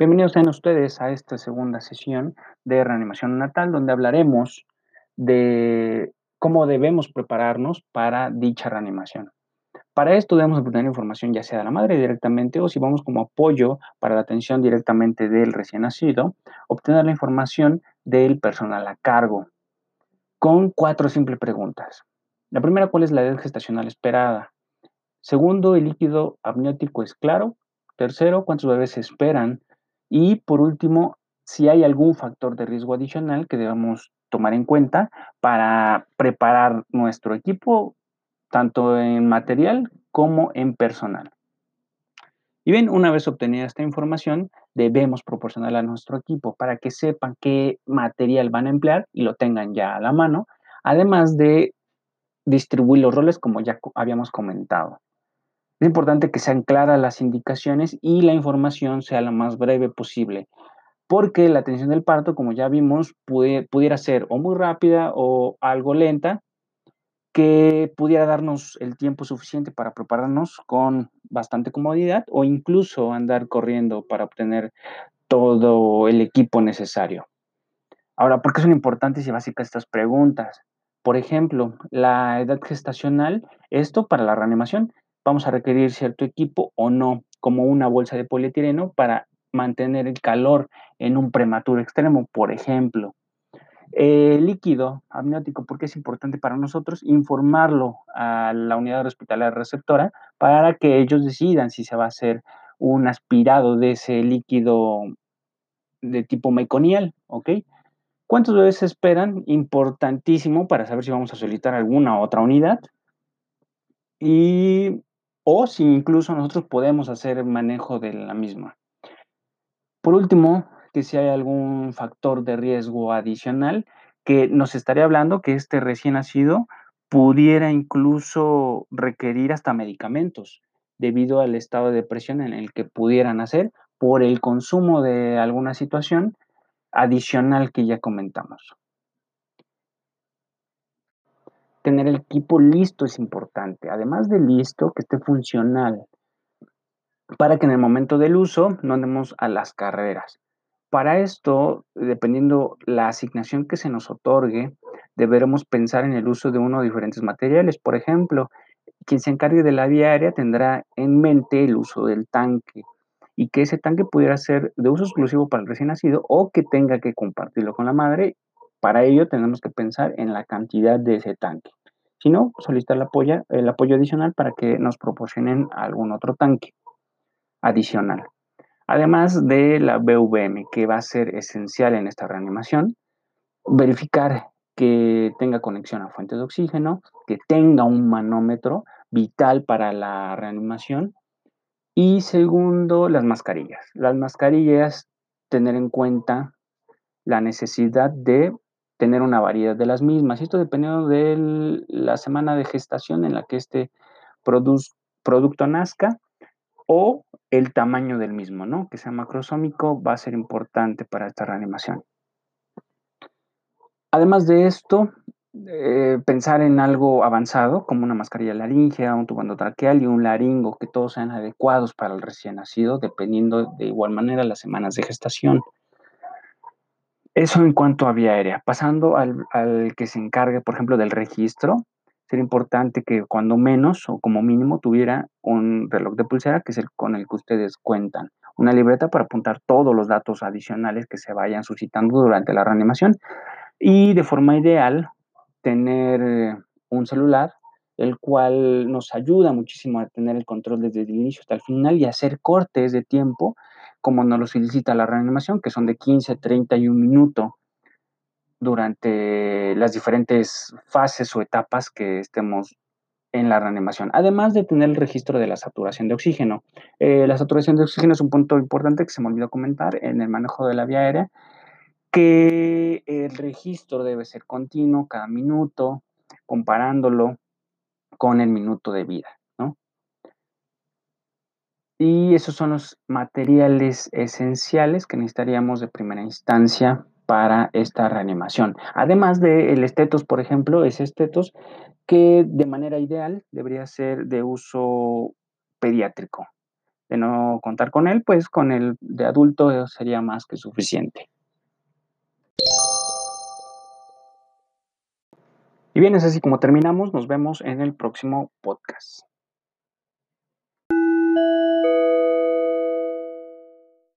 Bienvenidos sean ustedes a esta segunda sesión de reanimación natal, donde hablaremos de cómo debemos prepararnos para dicha reanimación. Para esto debemos obtener información ya sea de la madre directamente o si vamos como apoyo para la atención directamente del recién nacido, obtener la información del personal a cargo con cuatro simples preguntas. La primera, ¿cuál es la edad gestacional esperada? Segundo, ¿el líquido amniótico es claro? Tercero, ¿cuántos bebés esperan? Y por último, si hay algún factor de riesgo adicional que debamos tomar en cuenta para preparar nuestro equipo, tanto en material como en personal. Y bien, una vez obtenida esta información, debemos proporcionarla a nuestro equipo para que sepan qué material van a emplear y lo tengan ya a la mano, además de distribuir los roles como ya habíamos comentado. Es importante que sean claras las indicaciones y la información sea lo más breve posible, porque la atención del parto, como ya vimos, pudiera ser o muy rápida o algo lenta, que pudiera darnos el tiempo suficiente para prepararnos con bastante comodidad o incluso andar corriendo para obtener todo el equipo necesario. Ahora, ¿por qué son importantes y básicas estas preguntas? Por ejemplo, la edad gestacional, esto para la reanimación, vamos a requerir cierto equipo o no, como una bolsa de polietileno para mantener el calor en un prematuro extremo, por ejemplo. El líquido amniótico, porque es importante para nosotros informarlo a la unidad hospitalaria receptora para que ellos decidan si se va a hacer un aspirado de ese líquido de tipo meconial, ¿ok? ¿Cuántos bebés se esperan? Importantísimo para saber si vamos a solicitar alguna otra unidad. Y o si incluso nosotros podemos hacer manejo de la misma. Por último, que si hay algún factor de riesgo adicional que nos estaría hablando que este recién nacido pudiera incluso requerir hasta medicamentos debido al estado de presión en el que pudieran nacer por el consumo de alguna situación adicional que ya comentamos. Tener el equipo listo es importante. Además de listo, que esté funcional para que en el momento del uso no andemos a las carreras. Para esto, dependiendo la asignación que se nos otorgue, deberemos pensar en el uso de uno de diferentes materiales. Por ejemplo, quien se encargue de la vía aérea tendrá en mente el uso del tanque y que ese tanque pudiera ser de uso exclusivo para el recién nacido o que tenga que compartirlo con la madre para ello tenemos que pensar en la cantidad de ese tanque. Si no, solicitar el apoyo, el apoyo adicional para que nos proporcionen algún otro tanque adicional. Además de la BVM, que va a ser esencial en esta reanimación, verificar que tenga conexión a fuentes de oxígeno, que tenga un manómetro vital para la reanimación. Y segundo, las mascarillas. Las mascarillas, tener en cuenta la necesidad de tener una variedad de las mismas. Esto dependiendo de la semana de gestación en la que este producto nazca o el tamaño del mismo, ¿no? Que sea macrosómico va a ser importante para esta reanimación. Además de esto, eh, pensar en algo avanzado como una mascarilla laringea, un tubo endotraqueal y un laringo, que todos sean adecuados para el recién nacido, dependiendo de igual manera las semanas de gestación. Eso en cuanto a vía aérea. Pasando al, que se encargue, por ejemplo, del registro, sería importante que cuando menos o como mínimo tuviera un reloj de pulsera, que es el con el que ustedes cuentan. Una libreta para apuntar todos los datos adicionales que se vayan suscitando durante la reanimación. Y de forma ideal, tener un celular, el cual nos ayuda muchísimo a tener el control desde el inicio hasta el final y hacer cortes de tiempo como nos lo solicita la reanimación, que son de 15, 30 y un minuto durante las diferentes fases o etapas que estemos en la reanimación, además de tener el registro de la saturación de oxígeno. Eh, la saturación de oxígeno es un punto importante que se me olvidó comentar en el manejo de la vía aérea, que el registro debe ser continuo cada minuto, comparándolo con el minuto de vida. Y esos son los materiales esenciales que necesitaríamos de primera instancia para esta reanimación. Además del estetos, por ejemplo, ese estetos que de manera ideal debería ser de uso pediátrico. de no contar con él, pues con el de adulto sería más que suficiente. Y bien, es así como terminamos. Nos vemos en el próximo podcast.